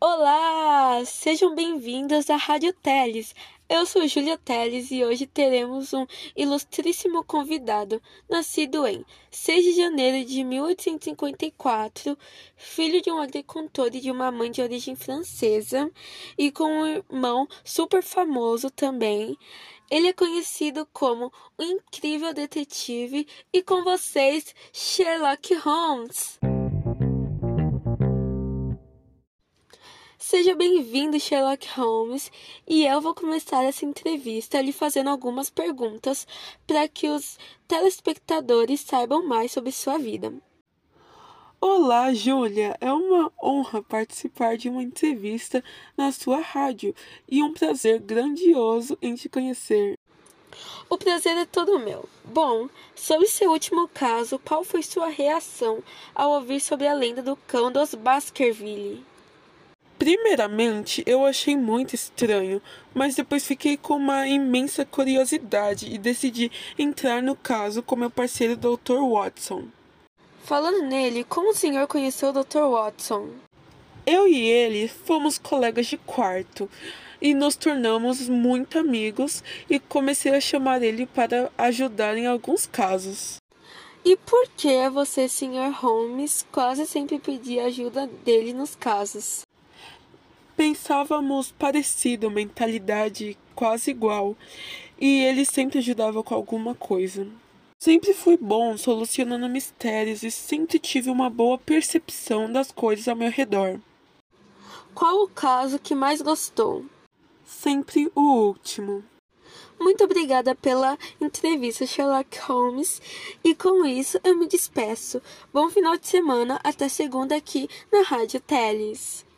Olá! Sejam bem-vindos à Rádio Teles. Eu sou Júlia Teles e hoje teremos um ilustríssimo convidado, nascido em 6 de janeiro de 1854, filho de um agricultor e de uma mãe de origem francesa, e com um irmão super famoso também. Ele é conhecido como o incrível detetive e com vocês, Sherlock Holmes. Seja bem-vindo, Sherlock Holmes, e eu vou começar essa entrevista lhe fazendo algumas perguntas para que os telespectadores saibam mais sobre sua vida. Olá, Júlia! É uma honra participar de uma entrevista na sua rádio e um prazer grandioso em te conhecer. O prazer é todo meu. Bom, sobre seu último caso, qual foi sua reação ao ouvir sobre a lenda do cão dos Baskerville? Primeiramente, eu achei muito estranho, mas depois fiquei com uma imensa curiosidade e decidi entrar no caso com meu parceiro Dr. Watson. Falando nele, como o senhor conheceu o Dr. Watson? Eu e ele fomos colegas de quarto e nos tornamos muito amigos e comecei a chamar ele para ajudar em alguns casos. E por que você, Sr. Holmes, quase sempre pedia ajuda dele nos casos? Pensávamos parecido, mentalidade quase igual, e ele sempre ajudava com alguma coisa. Sempre fui bom solucionando mistérios e sempre tive uma boa percepção das coisas ao meu redor. Qual o caso que mais gostou? Sempre o último. Muito obrigada pela entrevista, Sherlock Holmes. E com isso eu me despeço. Bom final de semana, até segunda aqui na Rádio Teles.